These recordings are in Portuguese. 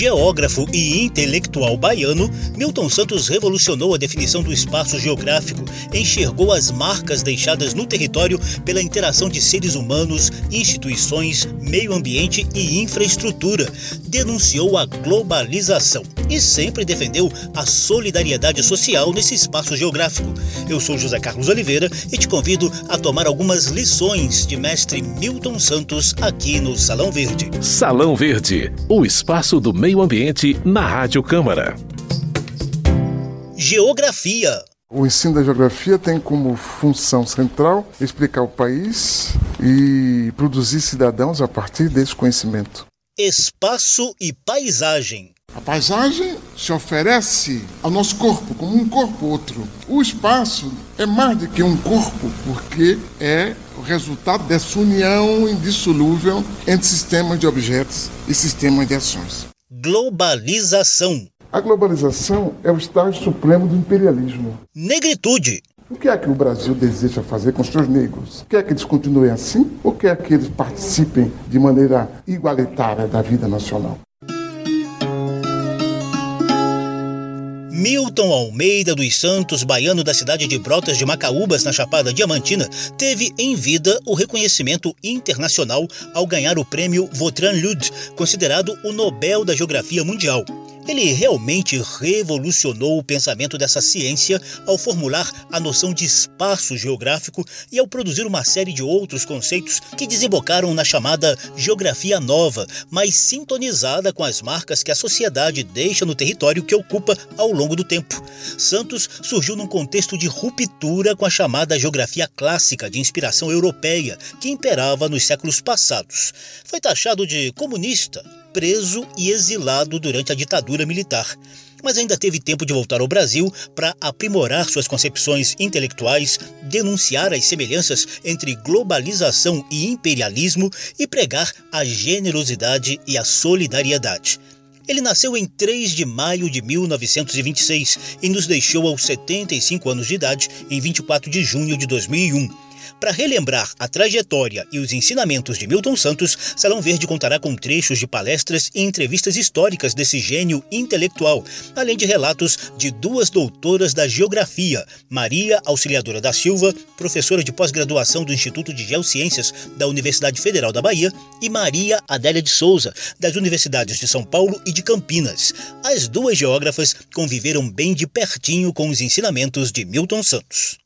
Geógrafo e intelectual baiano, Milton Santos revolucionou a definição do espaço geográfico, enxergou as marcas deixadas no território pela interação de seres humanos, instituições, meio ambiente e infraestrutura, denunciou a globalização e sempre defendeu a solidariedade social nesse espaço geográfico. Eu sou José Carlos Oliveira e te convido a tomar algumas lições de mestre Milton Santos aqui no Salão Verde. Salão Verde, o espaço do meio ambiente na Rádio Câmara. Geografia. O ensino da geografia tem como função central explicar o país e produzir cidadãos a partir desse conhecimento. Espaço e paisagem. A paisagem se oferece ao nosso corpo como um corpo outro. O espaço é mais do que um corpo, porque é o resultado dessa união indissolúvel entre sistemas de objetos e sistemas de ações. Globalização. A globalização é o estágio supremo do imperialismo. Negritude. O que é que o Brasil deseja fazer com os seus negros? Quer que eles continuem assim ou quer que eles participem de maneira igualitária da vida nacional? Milton Almeida dos Santos, baiano da cidade de Brotas de Macaúbas, na Chapada Diamantina, teve em vida o reconhecimento internacional ao ganhar o prêmio Vautrin Lud, considerado o Nobel da Geografia Mundial. Ele realmente revolucionou o pensamento dessa ciência ao formular a noção de espaço geográfico e ao produzir uma série de outros conceitos que desembocaram na chamada geografia nova, mais sintonizada com as marcas que a sociedade deixa no território que ocupa ao longo do tempo. Santos surgiu num contexto de ruptura com a chamada geografia clássica de inspiração europeia que imperava nos séculos passados. Foi taxado de comunista, preso e exilado durante a ditadura militar. Mas ainda teve tempo de voltar ao Brasil para aprimorar suas concepções intelectuais, denunciar as semelhanças entre globalização e imperialismo e pregar a generosidade e a solidariedade. Ele nasceu em 3 de maio de 1926 e nos deixou aos 75 anos de idade em 24 de junho de 2001. Para relembrar a trajetória e os ensinamentos de Milton Santos, Salão Verde contará com trechos de palestras e entrevistas históricas desse gênio intelectual, além de relatos de duas doutoras da geografia, Maria Auxiliadora da Silva, professora de pós-graduação do Instituto de Geociências da Universidade Federal da Bahia, e Maria Adélia de Souza, das universidades de São Paulo e de Campinas. As duas geógrafas conviveram bem de pertinho com os ensinamentos de Milton Santos.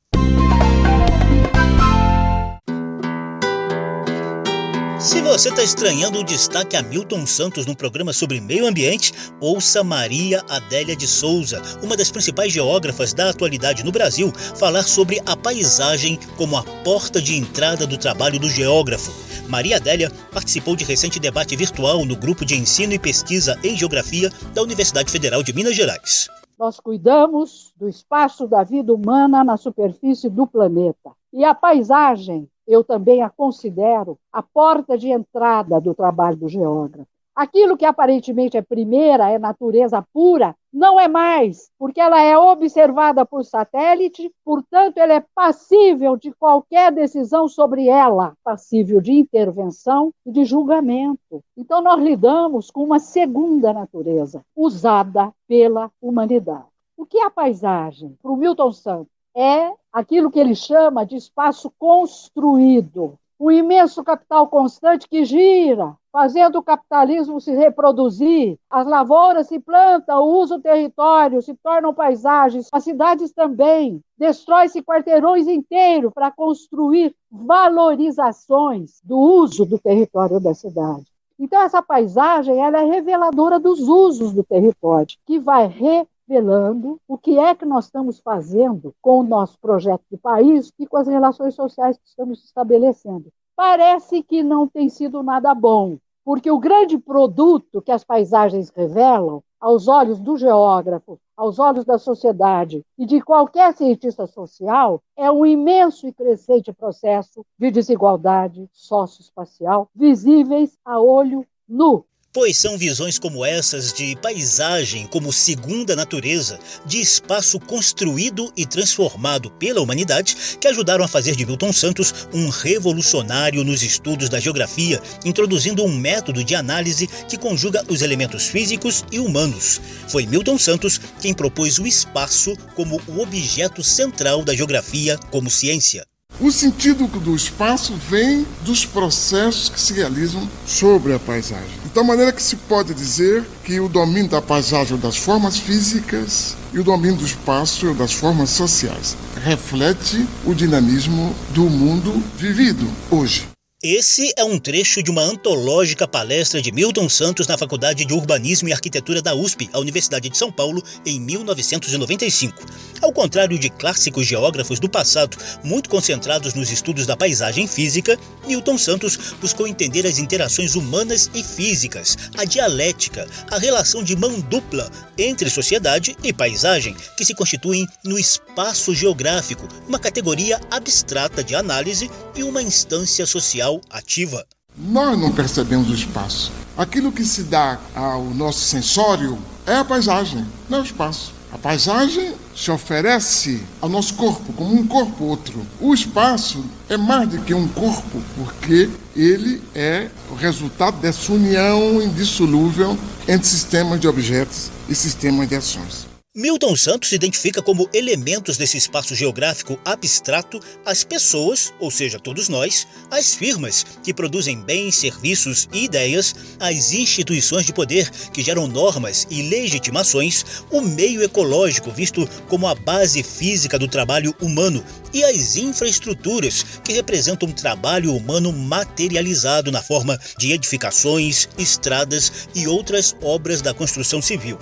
Se você está estranhando o destaque a Milton Santos no programa sobre meio ambiente, ouça Maria Adélia de Souza, uma das principais geógrafas da atualidade no Brasil, falar sobre a paisagem como a porta de entrada do trabalho do geógrafo. Maria Adélia participou de recente debate virtual no grupo de ensino e pesquisa em geografia da Universidade Federal de Minas Gerais. Nós cuidamos do espaço da vida humana na superfície do planeta. E a paisagem eu também a considero a porta de entrada do trabalho do geógrafo. Aquilo que aparentemente é primeira, é natureza pura, não é mais, porque ela é observada por satélite, portanto, ela é passível de qualquer decisão sobre ela, passível de intervenção e de julgamento. Então, nós lidamos com uma segunda natureza, usada pela humanidade. O que é a paisagem? Para o Milton Santos, é aquilo que ele chama de espaço construído, um imenso capital constante que gira, fazendo o capitalismo se reproduzir, as lavouras se plantam, usa o território, se tornam paisagens, as cidades também. Destrói-se quarteirões inteiros para construir valorizações do uso do território da cidade. Então, essa paisagem ela é reveladora dos usos do território, que vai re revelando o que é que nós estamos fazendo com o nosso projeto de país e com as relações sociais que estamos estabelecendo. Parece que não tem sido nada bom, porque o grande produto que as paisagens revelam, aos olhos do geógrafo, aos olhos da sociedade e de qualquer cientista social, é um imenso e crescente processo de desigualdade socioespacial visíveis a olho nu. Pois são visões como essas de paisagem como segunda natureza, de espaço construído e transformado pela humanidade, que ajudaram a fazer de Milton Santos um revolucionário nos estudos da geografia, introduzindo um método de análise que conjuga os elementos físicos e humanos. Foi Milton Santos quem propôs o espaço como o objeto central da geografia como ciência. O sentido do espaço vem dos processos que se realizam sobre a paisagem. De tal maneira que se pode dizer que o domínio da paisagem das formas físicas e o domínio do espaço das formas sociais reflete o dinamismo do mundo vivido hoje. Esse é um trecho de uma antológica palestra de Milton Santos na Faculdade de Urbanismo e Arquitetura da USP, a Universidade de São Paulo, em 1995. Ao contrário de clássicos geógrafos do passado, muito concentrados nos estudos da paisagem física, Milton Santos buscou entender as interações humanas e físicas, a dialética, a relação de mão dupla entre sociedade e paisagem, que se constituem no espaço geográfico, uma categoria abstrata de análise e uma instância social ativa. Nós não percebemos o espaço. Aquilo que se dá ao nosso sensório é a paisagem, não é o espaço. A paisagem se oferece ao nosso corpo como um corpo outro. O espaço é mais do que um corpo, porque ele é o resultado dessa união indissolúvel entre sistemas de objetos e sistemas de ações. Milton Santos identifica como elementos desse espaço geográfico abstrato as pessoas, ou seja, todos nós, as firmas que produzem bens, serviços e ideias, as instituições de poder que geram normas e legitimações, o meio ecológico visto como a base física do trabalho humano e as infraestruturas que representam um trabalho humano materializado na forma de edificações, estradas e outras obras da construção civil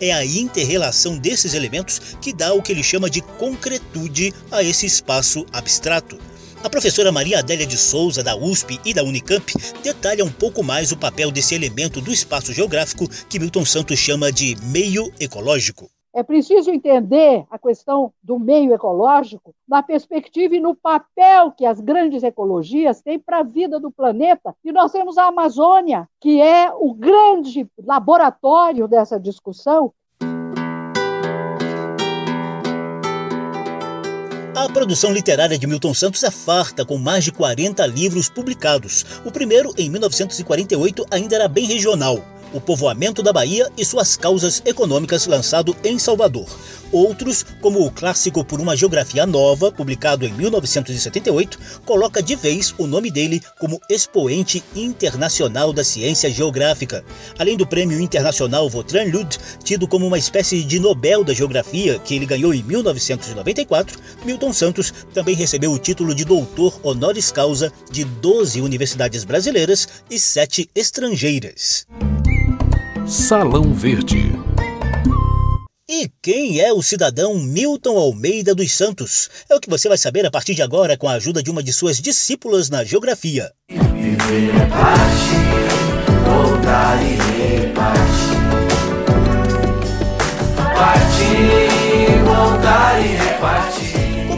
é a interrelação desses elementos que dá o que ele chama de concretude a esse espaço abstrato. A professora Maria Adélia de Souza, da USP e da Unicamp, detalha um pouco mais o papel desse elemento do espaço geográfico que Milton Santos chama de meio ecológico. É preciso entender a questão do meio ecológico na perspectiva e no papel que as grandes ecologias têm para a vida do planeta. E nós temos a Amazônia, que é o grande laboratório dessa discussão. A produção literária de Milton Santos é farta, com mais de 40 livros publicados. O primeiro, em 1948, ainda era bem regional o Povoamento da Bahia e suas causas econômicas, lançado em Salvador. Outros, como o clássico Por uma Geografia Nova, publicado em 1978, coloca de vez o nome dele como expoente internacional da ciência geográfica. Além do Prêmio Internacional Vautrin Lud, tido como uma espécie de Nobel da Geografia, que ele ganhou em 1994, Milton Santos também recebeu o título de doutor honoris causa de 12 universidades brasileiras e 7 estrangeiras. Salão Verde. E quem é o cidadão Milton Almeida dos Santos? É o que você vai saber a partir de agora com a ajuda de uma de suas discípulas na geografia. Viver é parte, voltar e repartir. Partir, voltar e repartir.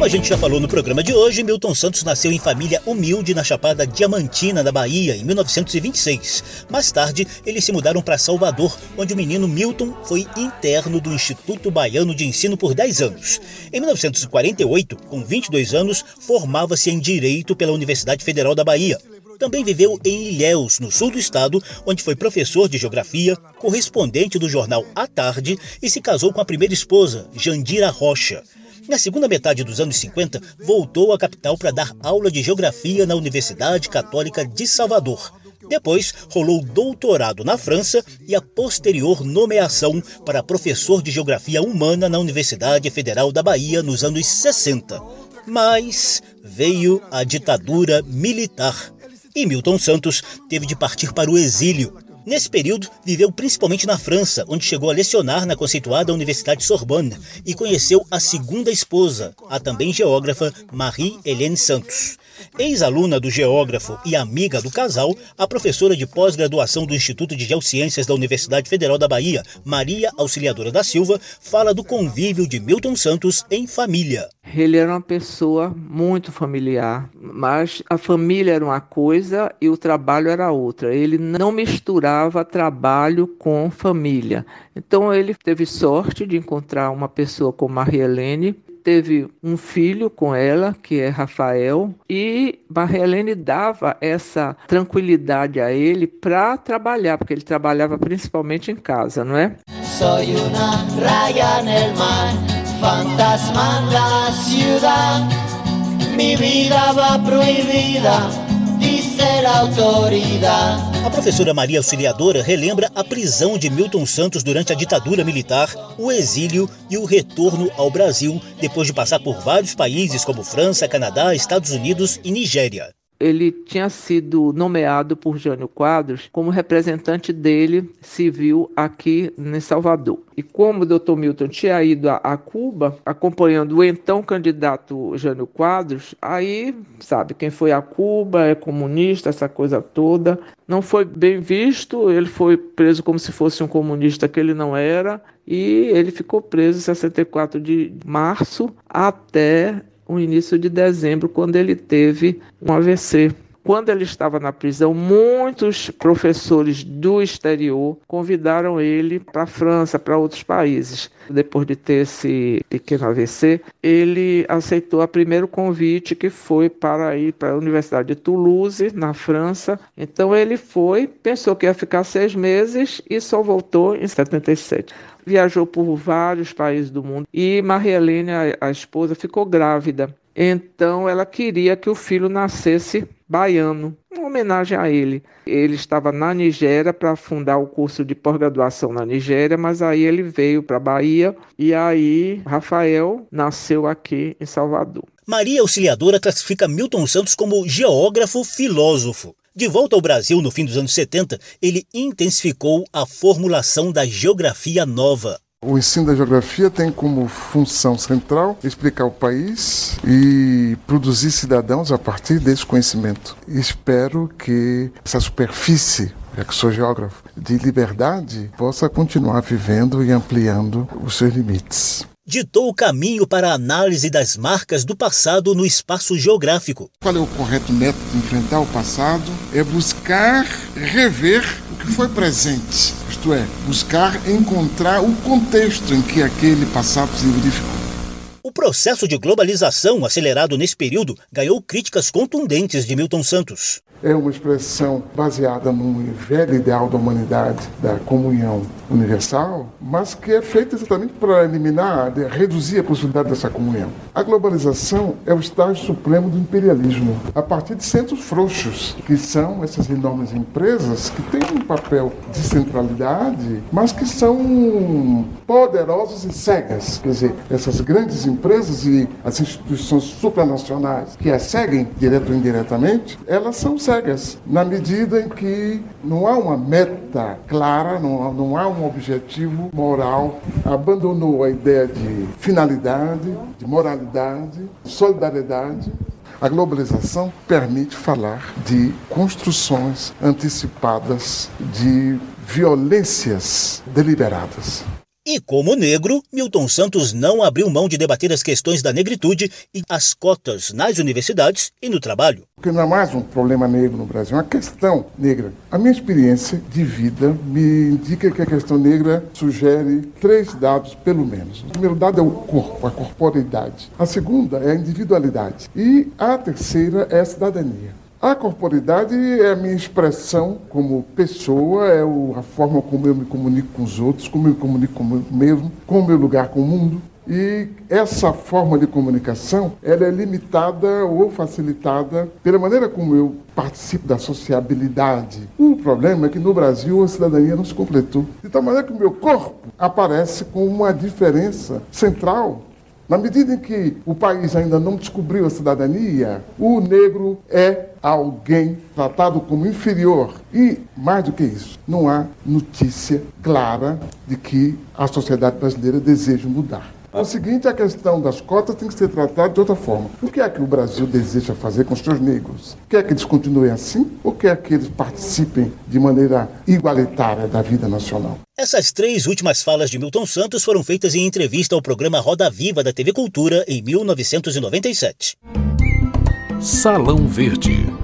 Como a gente já falou no programa de hoje, Milton Santos nasceu em família humilde na Chapada Diamantina, da Bahia, em 1926. Mais tarde, eles se mudaram para Salvador, onde o menino Milton foi interno do Instituto Baiano de Ensino por 10 anos. Em 1948, com 22 anos, formava-se em Direito pela Universidade Federal da Bahia. Também viveu em Ilhéus, no sul do estado, onde foi professor de geografia, correspondente do jornal A Tarde e se casou com a primeira esposa, Jandira Rocha. Na segunda metade dos anos 50, voltou à capital para dar aula de geografia na Universidade Católica de Salvador. Depois, rolou doutorado na França e a posterior nomeação para professor de geografia humana na Universidade Federal da Bahia nos anos 60. Mas veio a ditadura militar e Milton Santos teve de partir para o exílio, Nesse período, viveu principalmente na França, onde chegou a lecionar na conceituada Universidade Sorbonne e conheceu a segunda esposa, a também geógrafa Marie-Hélène Santos. Ex-aluna do geógrafo e amiga do casal, a professora de pós-graduação do Instituto de Geociências da Universidade Federal da Bahia, Maria Auxiliadora da Silva, fala do convívio de Milton Santos em família. Ele era uma pessoa muito familiar, mas a família era uma coisa e o trabalho era outra. Ele não misturava trabalho com família. Então ele teve sorte de encontrar uma pessoa como Maria Helene teve um filho com ela, que é Rafael, e Maria Helene dava essa tranquilidade a ele para trabalhar, porque ele trabalhava principalmente em casa, não é? Soy una raya en mar, fantasma la ciudad, mi vida va prohibida a professora Maria Auxiliadora relembra a prisão de Milton Santos durante a ditadura militar, o exílio e o retorno ao Brasil, depois de passar por vários países como França, Canadá, Estados Unidos e Nigéria ele tinha sido nomeado por Jânio Quadros como representante dele civil aqui em Salvador. E como o Dr. Milton tinha ido a, a, Cuba, acompanhando o então candidato Jânio Quadros, aí, sabe, quem foi a Cuba é comunista, essa coisa toda. Não foi bem visto, ele foi preso como se fosse um comunista que ele não era, e ele ficou preso em 64 de março até o início de dezembro, quando ele teve um AVC. Quando ele estava na prisão, muitos professores do exterior convidaram ele para a França, para outros países. Depois de ter esse pequeno AVC, ele aceitou o primeiro convite que foi para ir para a Universidade de Toulouse, na França. Então ele foi, pensou que ia ficar seis meses e só voltou em 77 viajou por vários países do mundo e Maria Helena, a, a esposa, ficou grávida. Então ela queria que o filho nascesse baiano, uma homenagem a ele. Ele estava na Nigéria para fundar o curso de pós-graduação na Nigéria, mas aí ele veio para a Bahia e aí Rafael nasceu aqui em Salvador. Maria Auxiliadora classifica Milton Santos como geógrafo filósofo. De volta ao Brasil no fim dos anos 70, ele intensificou a formulação da geografia nova. O ensino da geografia tem como função central explicar o país e produzir cidadãos a partir desse conhecimento. Espero que essa superfície já que sou geógrafo, de liberdade, possa continuar vivendo e ampliando os seus limites ditou o caminho para a análise das marcas do passado no espaço geográfico. Qual é o correto método de enfrentar o passado? É buscar rever o que foi presente, isto é, buscar encontrar o contexto em que aquele passado se verificou. O processo de globalização acelerado nesse período ganhou críticas contundentes de Milton Santos é uma expressão baseada num velho ideal da humanidade, da comunhão universal, mas que é feita exatamente para eliminar, reduzir a possibilidade dessa comunhão. A globalização é o estágio supremo do imperialismo, a partir de centros frouxos, que são essas enormes empresas que têm um papel de centralidade, mas que são poderosas e cegas. Quer dizer, essas grandes empresas e as instituições supranacionais que as seguem, direto ou indiretamente, elas são cegas cegas, na medida em que não há uma meta clara, não não há um objetivo moral, abandonou a ideia de finalidade, de moralidade, solidariedade. A globalização permite falar de construções antecipadas, de violências deliberadas. E como negro, Milton Santos não abriu mão de debater as questões da negritude e as cotas nas universidades e no trabalho. Porque não é mais um problema negro no Brasil, é uma questão negra. A minha experiência de vida me indica que a questão negra sugere três dados, pelo menos. O primeiro dado é o corpo, a corporeidade. A segunda é a individualidade. E a terceira é a cidadania. A corporidade é a minha expressão como pessoa, é a forma como eu me comunico com os outros, como eu me comunico comigo mesmo, com o meu lugar com o mundo. E essa forma de comunicação, ela é limitada ou facilitada pela maneira como eu participo da sociabilidade. O problema é que no Brasil a cidadania não se completou. De tal maneira que o meu corpo aparece com uma diferença central na medida em que o país ainda não descobriu a cidadania, o negro é alguém tratado como inferior. E, mais do que isso, não há notícia clara de que a sociedade brasileira deseja mudar. O seguinte, a questão das cotas tem que ser tratada de outra forma. O que é que o Brasil deseja fazer com os seus negros? Quer que eles continuem assim ou quer que eles participem de maneira igualitária da vida nacional? Essas três últimas falas de Milton Santos foram feitas em entrevista ao programa Roda Viva da TV Cultura em 1997. Salão Verde.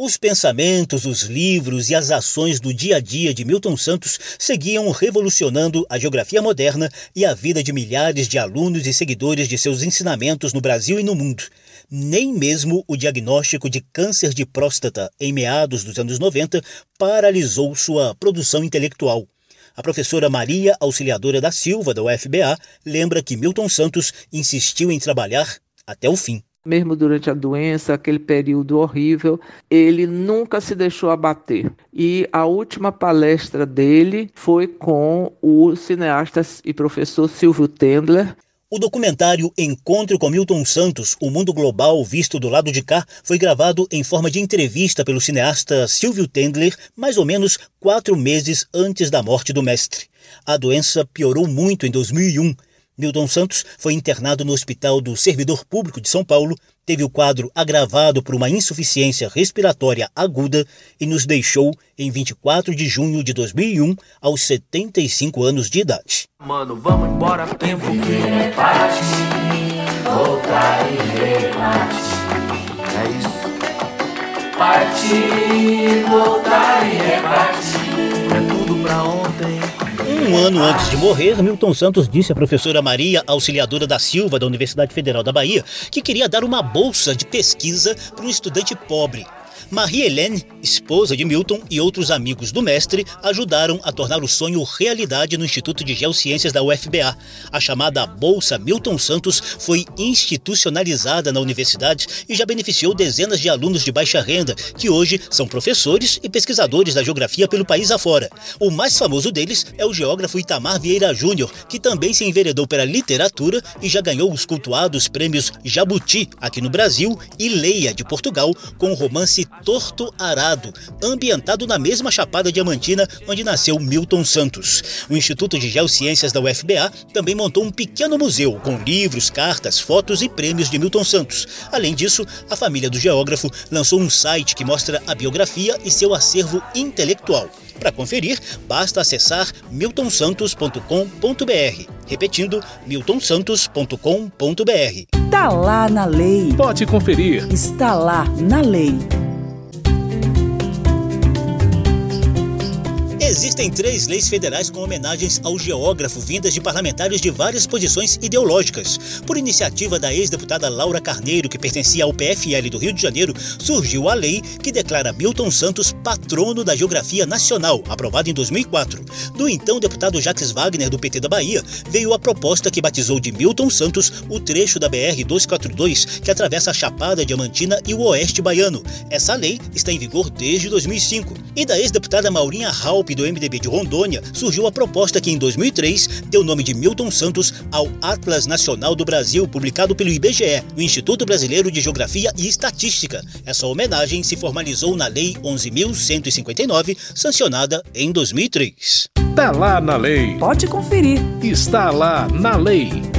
Os pensamentos, os livros e as ações do dia a dia de Milton Santos seguiam revolucionando a geografia moderna e a vida de milhares de alunos e seguidores de seus ensinamentos no Brasil e no mundo. Nem mesmo o diagnóstico de câncer de próstata em meados dos anos 90 paralisou sua produção intelectual. A professora Maria Auxiliadora da Silva, da UFBA, lembra que Milton Santos insistiu em trabalhar até o fim mesmo durante a doença, aquele período horrível, ele nunca se deixou abater. E a última palestra dele foi com o cineasta e professor Silvio Tendler. O documentário Encontro com Milton Santos, O Mundo Global Visto do Lado de Cá, foi gravado em forma de entrevista pelo cineasta Silvio Tendler, mais ou menos quatro meses antes da morte do mestre. A doença piorou muito em 2001 Milton Santos foi internado no Hospital do Servidor Público de São Paulo, teve o quadro agravado por uma insuficiência respiratória aguda e nos deixou em 24 de junho de 2001, aos 75 anos de idade. Mano, vamos embora, tem viver parte, voltar e repartir. É isso. Partir, voltar Um ano antes de morrer, Milton Santos disse à professora Maria Auxiliadora da Silva, da Universidade Federal da Bahia, que queria dar uma bolsa de pesquisa para um estudante pobre. Marie-Hélène, esposa de Milton, e outros amigos do mestre ajudaram a tornar o sonho realidade no Instituto de Geociências da UFBA. A chamada Bolsa Milton Santos foi institucionalizada na universidade e já beneficiou dezenas de alunos de baixa renda, que hoje são professores e pesquisadores da geografia pelo país afora. O mais famoso deles é o geógrafo Itamar Vieira Júnior, que também se enveredou pela literatura e já ganhou os cultuados prêmios Jabuti aqui no Brasil e Leia de Portugal com o romance Torto Arado, ambientado na mesma Chapada Diamantina onde nasceu Milton Santos. O Instituto de Geociências da UFBA também montou um pequeno museu com livros, cartas, fotos e prêmios de Milton Santos. Além disso, a família do geógrafo lançou um site que mostra a biografia e seu acervo intelectual. Para conferir, basta acessar miltonsantos.com.br. Repetindo, miltonsantos.com.br. Está lá na lei. Pode conferir. Está lá na lei. Existem três leis federais com homenagens ao geógrafo vindas de parlamentares de várias posições ideológicas. Por iniciativa da ex-deputada Laura Carneiro, que pertencia ao PFL do Rio de Janeiro, surgiu a lei que declara Milton Santos patrono da geografia nacional, aprovada em 2004. Do então deputado Jacques Wagner, do PT da Bahia, veio a proposta que batizou de Milton Santos o trecho da BR-242 que atravessa a Chapada Diamantina e o Oeste Baiano. Essa lei está em vigor desde 2005. E da ex-deputada Maurinha Halpe, do MDB de Rondônia, surgiu a proposta que, em 2003, deu o nome de Milton Santos ao Atlas Nacional do Brasil, publicado pelo IBGE, o Instituto Brasileiro de Geografia e Estatística. Essa homenagem se formalizou na Lei 11.159, sancionada em 2003. Está lá na lei. Pode conferir. Está lá na lei.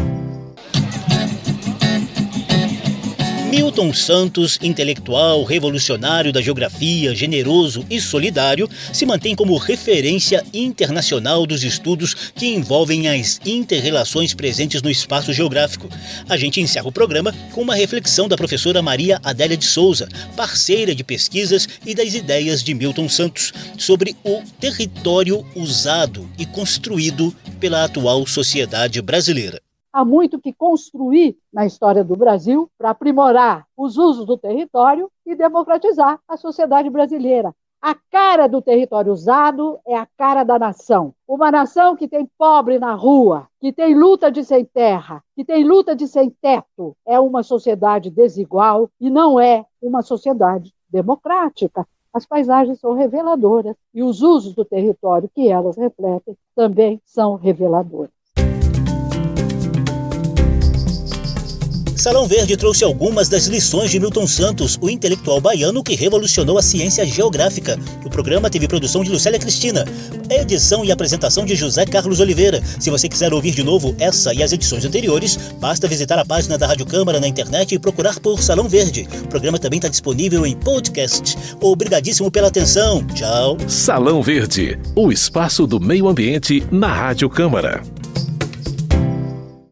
Milton Santos, intelectual, revolucionário da geografia, generoso e solidário, se mantém como referência internacional dos estudos que envolvem as interrelações presentes no espaço geográfico. A gente encerra o programa com uma reflexão da professora Maria Adélia de Souza, parceira de pesquisas e das ideias de Milton Santos, sobre o território usado e construído pela atual sociedade brasileira. Há muito que construir na história do Brasil para aprimorar os usos do território e democratizar a sociedade brasileira. A cara do território usado é a cara da nação. Uma nação que tem pobre na rua, que tem luta de sem terra, que tem luta de sem teto, é uma sociedade desigual e não é uma sociedade democrática. As paisagens são reveladoras e os usos do território que elas refletem também são reveladores. Salão Verde trouxe algumas das lições de Milton Santos, o intelectual baiano que revolucionou a ciência geográfica. O programa teve produção de Lucélia Cristina, edição e apresentação de José Carlos Oliveira. Se você quiser ouvir de novo essa e as edições anteriores, basta visitar a página da Rádio Câmara na internet e procurar por Salão Verde. O programa também está disponível em podcast. Obrigadíssimo pela atenção. Tchau. Salão Verde, o espaço do meio ambiente na Rádio Câmara.